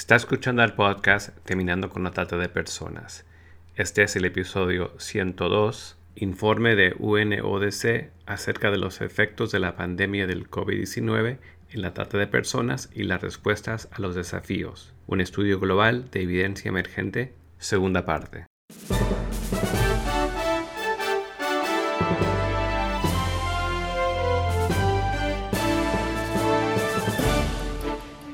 Está escuchando el podcast Terminando con la Trata de Personas. Este es el episodio 102, informe de UNODC acerca de los efectos de la pandemia del COVID-19 en la trata de personas y las respuestas a los desafíos. Un estudio global de evidencia emergente, segunda parte.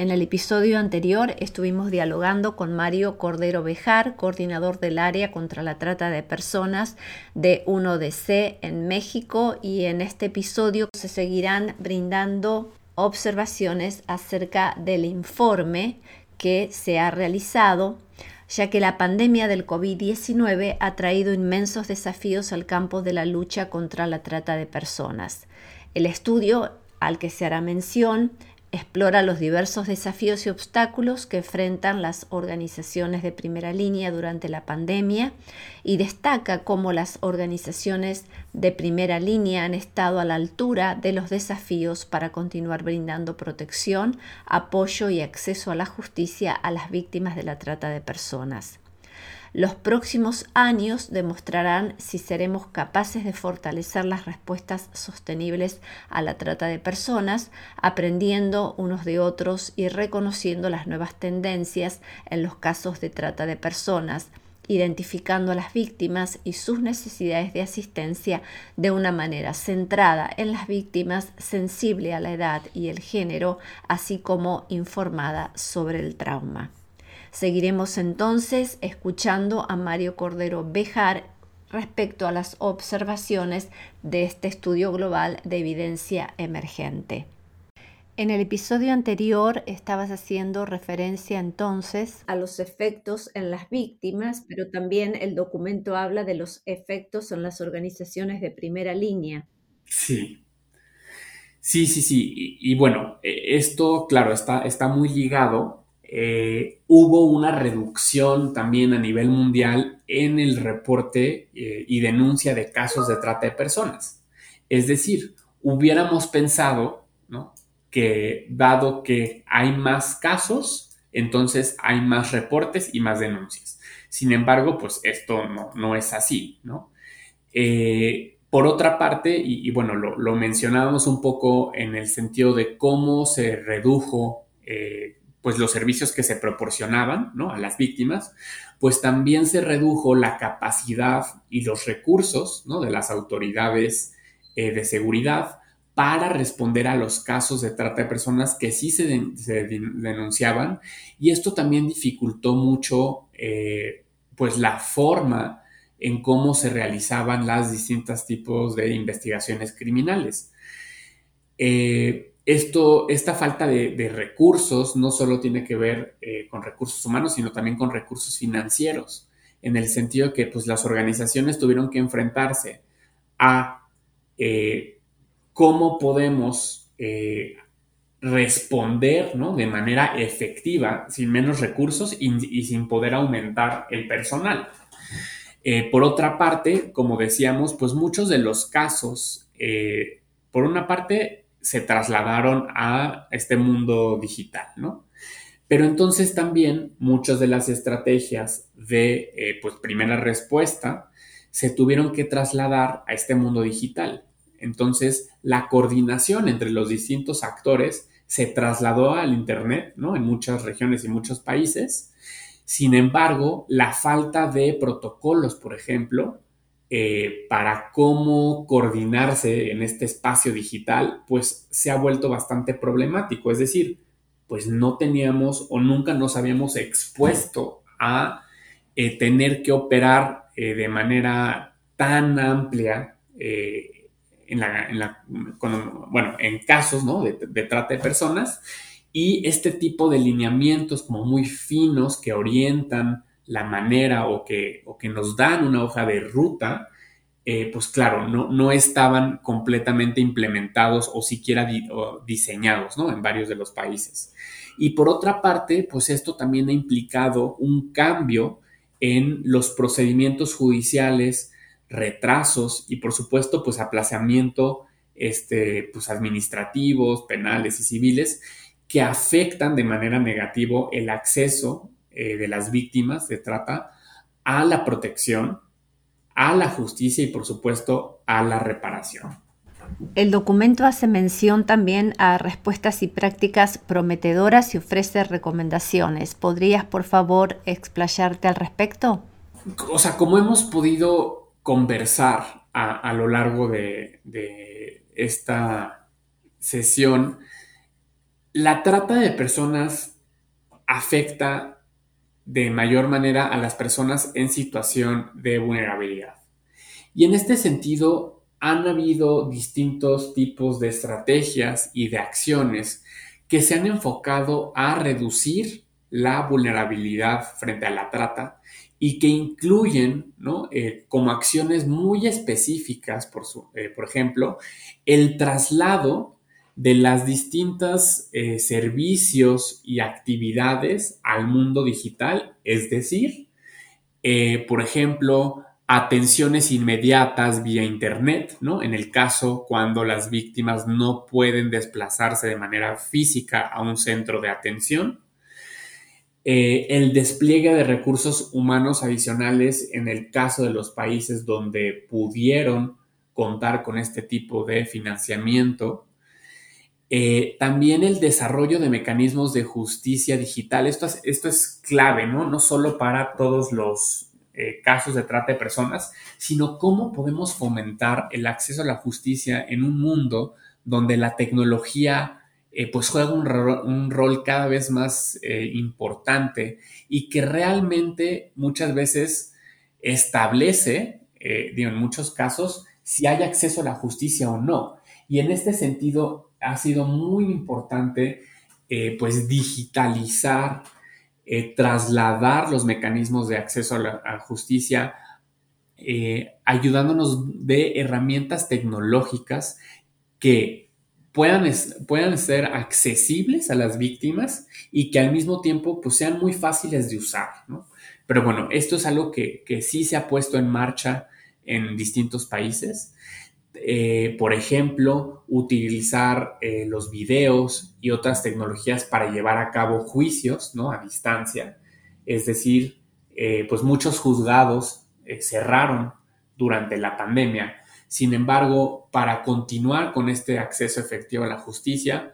En el episodio anterior estuvimos dialogando con Mario Cordero Bejar, coordinador del área contra la trata de personas de 1DC en México y en este episodio se seguirán brindando observaciones acerca del informe que se ha realizado ya que la pandemia del COVID-19 ha traído inmensos desafíos al campo de la lucha contra la trata de personas. El estudio al que se hará mención Explora los diversos desafíos y obstáculos que enfrentan las organizaciones de primera línea durante la pandemia y destaca cómo las organizaciones de primera línea han estado a la altura de los desafíos para continuar brindando protección, apoyo y acceso a la justicia a las víctimas de la trata de personas. Los próximos años demostrarán si seremos capaces de fortalecer las respuestas sostenibles a la trata de personas, aprendiendo unos de otros y reconociendo las nuevas tendencias en los casos de trata de personas, identificando a las víctimas y sus necesidades de asistencia de una manera centrada en las víctimas, sensible a la edad y el género, así como informada sobre el trauma. Seguiremos entonces escuchando a Mario Cordero Bejar respecto a las observaciones de este estudio global de evidencia emergente. En el episodio anterior estabas haciendo referencia entonces a los efectos en las víctimas, pero también el documento habla de los efectos en las organizaciones de primera línea. Sí, sí, sí, sí. Y, bueno, e, esto, claro, está, está muy ligado eh, hubo una reducción también a nivel mundial en el reporte eh, y denuncia de casos de trata de personas. Es decir, hubiéramos pensado que dado que hay más casos, entonces hay más reportes y más denuncias. Sin embargo, pues esto no, es así, ¿no? Eh, por otra parte, y, bueno, lo, mencionábamos un poco en el sentido de cómo se redujo pues los servicios que se proporcionaban ¿no? a las víctimas, pues también se redujo la capacidad y los recursos ¿no? de las autoridades eh, de seguridad para responder a los casos de trata de personas que sí se, denunciaban y esto también dificultó mucho eh, pues la forma en cómo se realizaban las distintos tipos de investigaciones criminales. Eh, esto, esta falta de, recursos no solo tiene que ver eh, con recursos humanos, sino también con recursos financieros, en el sentido que pues, las organizaciones tuvieron que enfrentarse a eh, cómo podemos eh, responder de manera efectiva, sin menos recursos y, sin poder aumentar el personal. por otra parte, como decíamos, pues muchos de los casos, por una parte, se trasladaron a este mundo digital, ¿no? Pero entonces también muchas de las estrategias de eh, pues, primera respuesta se tuvieron que trasladar a este mundo digital. Entonces la coordinación entre los distintos actores se trasladó al Internet, ¿no? En muchas regiones y muchos países. Sin embargo, la falta de protocolos, por ejemplo, eh, para cómo coordinarse en este espacio digital, pues se ha vuelto bastante problemático. Es decir, pues no teníamos o nunca nos habíamos expuesto a eh, tener que operar eh, de manera tan amplia en, la, bueno, en casos de, de trata de personas y este tipo de lineamientos como muy finos que orientan la manera o que, o que nos dan una hoja de ruta, eh, pues claro, no, no, estaban completamente implementados o siquiera diseñados ¿no? en varios de los países. Y por otra parte, pues esto también ha implicado un cambio en los procedimientos judiciales, retrasos y por supuesto pues aplazamiento este, pues, administrativos, penales y civiles que afectan de manera negativa el acceso eh, de las víctimas de trata a la protección, a la justicia y por supuesto a la reparación. El documento hace mención también a respuestas y prácticas prometedoras y ofrece recomendaciones. ¿Podrías, por favor, explayarte al respecto? O sea, como hemos podido conversar a, lo largo de, de esta sesión, la trata de personas afecta de mayor manera a las personas en situación de vulnerabilidad. Y en este sentido, han habido distintos tipos de estrategias y de acciones que se han enfocado a reducir la vulnerabilidad frente a la trata y que incluyen eh, como acciones muy específicas, por, eh, por ejemplo, el traslado de las distintas eh, servicios y actividades al mundo digital, es decir, por ejemplo, atenciones inmediatas vía Internet, ¿no? En el caso cuando las víctimas no pueden desplazarse de manera física a un centro de atención. Eh, el despliegue de recursos humanos adicionales en el caso de los países donde pudieron contar con este tipo de financiamiento. Eh, también el desarrollo de mecanismos de justicia digital. Esto es, esto es clave, ¿no? No solo para todos los eh, casos de trata de personas, sino cómo podemos fomentar el acceso a la justicia en un mundo donde la tecnología eh, pues juega un, rol cada vez más importante y que realmente muchas veces establece, digo, en muchos casos, si hay acceso a la justicia o no. Y en este sentido ha sido muy importante pues digitalizar eh, trasladar los mecanismos de acceso a la justicia, eh, ayudándonos de herramientas tecnológicas que puedan, puedan, ser accesibles a las víctimas y que al mismo tiempo pues, sean muy fáciles de usar. Pero bueno, esto es algo que, que sí se ha puesto en marcha en distintos países. Eh, por ejemplo, utilizar eh, los videos y otras tecnologías para llevar a cabo juicios ¿no? a distancia. Es decir, eh, pues muchos juzgados cerraron durante la pandemia. Sin embargo, para continuar con este acceso efectivo a la justicia,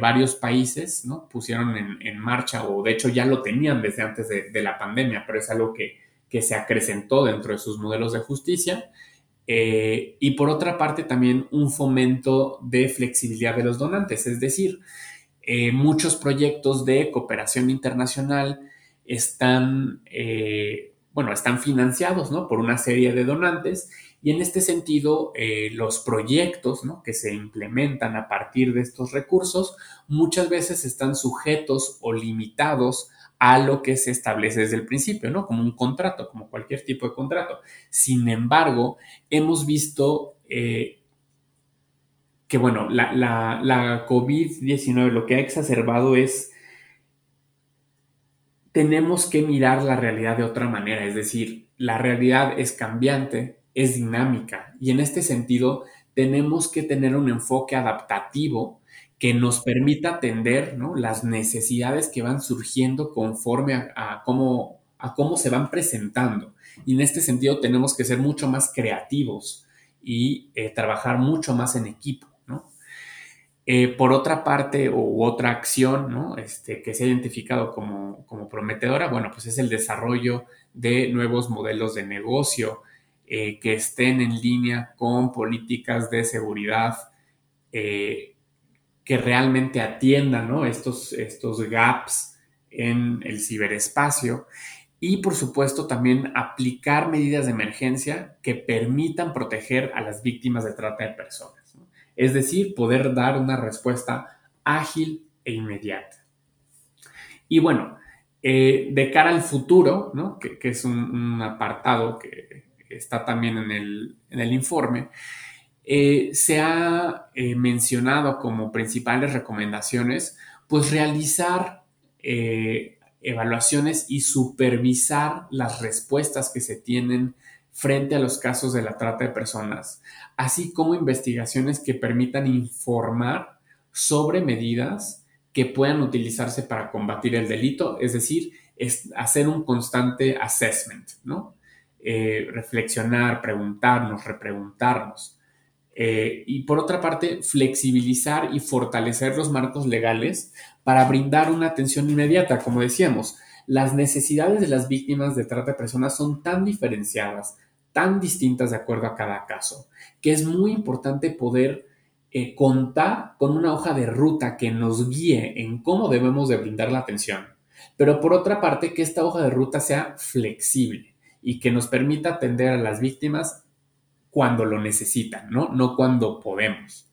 varios países ¿no? pusieron en, marcha, o de hecho ya lo tenían desde antes de, la pandemia, pero es algo que, que se acrecentó dentro de sus modelos de justicia eh, y por otra parte también un fomento de flexibilidad de los donantes, es decir, eh, muchos proyectos de cooperación internacional están, eh, bueno, están financiados ¿no? por una serie de donantes y en este sentido los proyectos ¿no? que se implementan a partir de estos recursos muchas veces están sujetos o limitados a lo que se establece desde el principio, ¿no? Como un contrato, como cualquier tipo de contrato. Sin embargo, hemos visto eh, que, bueno, la, la COVID-19 lo que ha exacerbado es, tenemos que mirar la realidad de otra manera, es decir, la realidad es cambiante, es dinámica y en este sentido tenemos que tener un enfoque adaptativo que nos permita atender las necesidades que van surgiendo conforme a, cómo, a cómo se van presentando. Y en este sentido tenemos que ser mucho más creativos y eh, trabajar mucho más en equipo. Eh, por otra parte, u otra acción este, que se ha identificado como, prometedora, bueno, pues es el desarrollo de nuevos modelos de negocio eh, que estén en línea con políticas de seguridad que realmente atiendan estos, estos gaps en el ciberespacio y por supuesto también aplicar medidas de emergencia que permitan proteger a las víctimas de trata de personas. Es decir, poder dar una respuesta ágil e inmediata. Y bueno, Eh, de cara al futuro, ¿no? que, es un, apartado que está también en el, informe, eh, se ha eh, mencionado como principales recomendaciones, pues realizar evaluaciones y supervisar las respuestas que se tienen frente a los casos de la trata de personas, así como investigaciones que permitan informar sobre medidas que puedan utilizarse para combatir el delito, es decir, es hacer un constante assessment, ¿no? Eh, reflexionar, preguntarnos, repreguntarnos. Eh, y por otra parte, flexibilizar y fortalecer los marcos legales para brindar una atención inmediata. Como decíamos, las necesidades de las víctimas de trata de personas son tan diferenciadas, tan distintas de acuerdo a cada caso, que es muy importante poder eh, contar con una hoja de ruta que nos guíe en cómo debemos de brindar la atención, pero por otra parte que esta hoja de ruta sea flexible y que nos permita atender a las víctimas cuando lo necesitan, ¿no? No cuando podemos.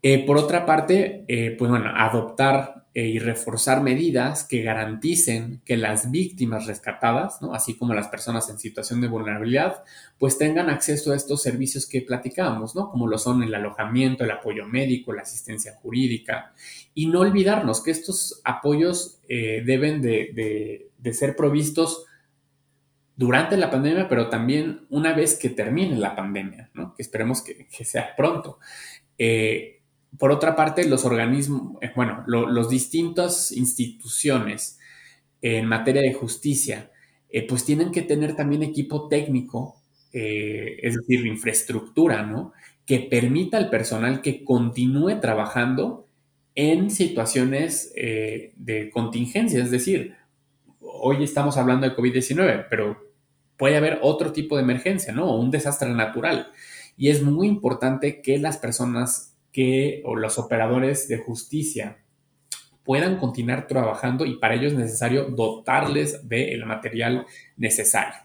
Eh, por otra parte, eh, pues bueno, adoptar eh, y reforzar medidas que garanticen que las víctimas rescatadas, así como las personas en situación de vulnerabilidad, pues tengan acceso a estos servicios que platicábamos, ¿no? como lo son el alojamiento, el apoyo médico, la asistencia jurídica, y no olvidarnos que estos apoyos deben de, ser provistos durante la pandemia, pero también una vez que termine la pandemia, ¿no? que esperemos que, sea pronto. Eh, por otra parte, los organismos, eh, bueno, los distintas instituciones en materia de justicia, eh, pues tienen que tener también equipo técnico, eh, es decir, infraestructura, ¿no? Que permita al personal que continúe trabajando en situaciones de contingencia, es decir, hoy estamos hablando de COVID-19, pero puede haber otro tipo de emergencia, ¿no? O un desastre natural. Y es muy importante que las personas que o los operadores de justicia puedan continuar trabajando y para ello es necesario dotarles del material necesario.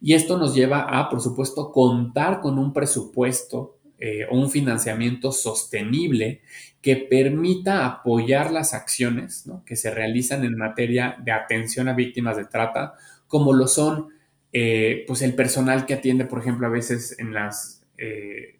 Y esto nos lleva a, por supuesto, contar con un presupuesto eh, o un financiamiento sostenible que permita apoyar las acciones que se realizan en materia de atención a víctimas de trata, como lo son eh, pues el personal que atiende, por ejemplo, a veces en las eh,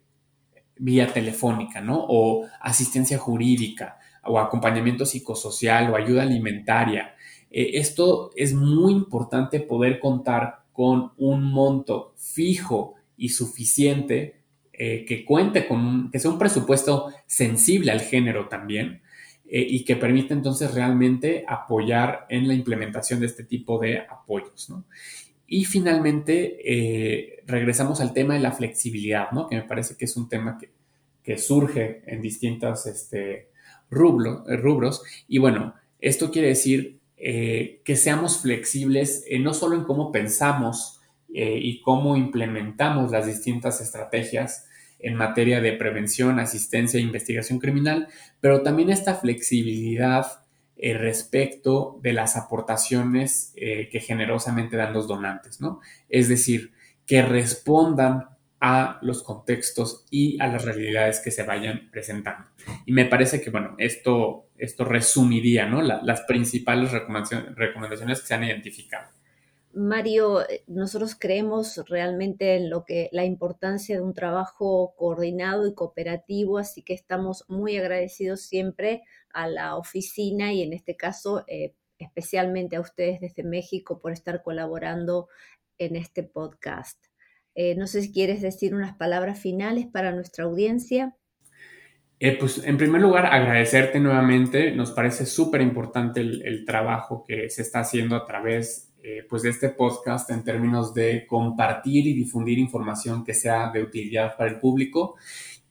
vía telefónica, ¿no? O asistencia jurídica, o acompañamiento psicosocial, o ayuda alimentaria. Eh, esto es muy importante poder contar con un monto fijo y suficiente que cuente con un, que sea un presupuesto sensible al género también y que permita entonces realmente apoyar en la implementación de este tipo de apoyos, ¿no? Y finalmente, eh, regresamos al tema de la flexibilidad, ¿no? Que me parece que es un tema que, surge en distintos este, rubros. Y bueno, esto quiere decir eh, que seamos flexibles eh, no solo en cómo pensamos y cómo implementamos las distintas estrategias en materia de prevención, asistencia e investigación criminal, pero también esta flexibilidad eh, respecto de las aportaciones eh, que generosamente dan los donantes, ¿no? Es decir, que respondan a los contextos y a las realidades que se vayan presentando. Y me parece que, bueno, esto, esto resumiría, ¿no? las principales recomendaciones que se han identificado. Mario, nosotros creemos realmente en lo que la importancia de un trabajo coordinado y cooperativo, así que estamos muy agradecidos siempre a la oficina y en este caso eh, especialmente a ustedes desde México por estar colaborando en este podcast. Eh, no sé si quieres decir unas palabras finales para nuestra audiencia. pues en primer lugar, agradecerte nuevamente. Nos parece súper importante el, trabajo que se está haciendo a través eh, pues de este podcast en términos de compartir y difundir información que sea de utilidad para el público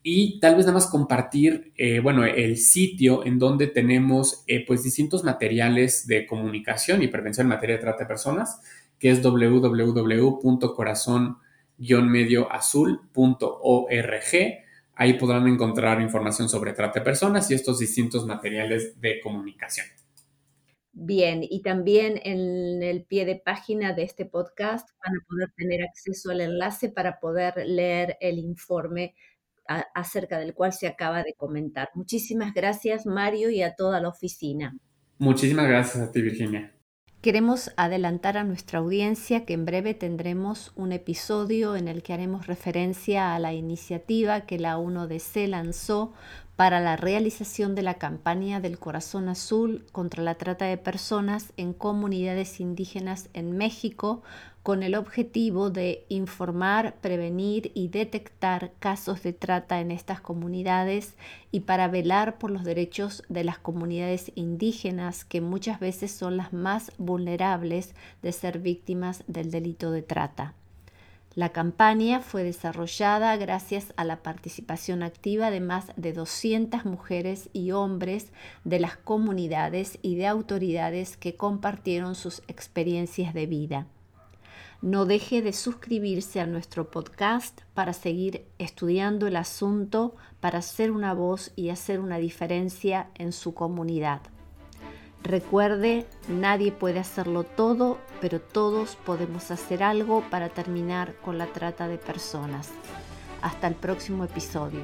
y tal vez nada más compartir, eh, bueno, el sitio en donde tenemos eh, pues distintos materiales de comunicación y prevención en materia de trata de personas, que es www.corazón-medioazul.org. Ahí podrán encontrar información sobre trata de personas y estos distintos materiales de comunicación. Bien, y también en el pie de página de este podcast van a poder tener acceso al enlace para poder leer el informe acerca del cual se acaba de comentar. Muchísimas gracias, Mario, y a toda la oficina. Muchísimas gracias a ti, Virginia. Queremos adelantar a nuestra audiencia que en breve tendremos un episodio en el que haremos referencia a la iniciativa que la 1DC lanzó para la realización de la campaña del Corazón Azul contra la trata de personas en comunidades indígenas en México con el objetivo de informar, prevenir y detectar casos de trata en estas comunidades y para velar por los derechos de las comunidades indígenas que muchas veces son las más vulnerables de ser víctimas del delito de trata. La campaña fue desarrollada gracias a la participación activa de más de 200 mujeres y hombres de las comunidades y de autoridades que compartieron sus experiencias de vida. No deje de suscribirse a nuestro podcast para seguir estudiando el asunto, para ser una voz y hacer una diferencia en su comunidad. Recuerde, nadie puede hacerlo todo, pero todos podemos hacer algo para terminar con la trata de personas. Hasta el próximo episodio.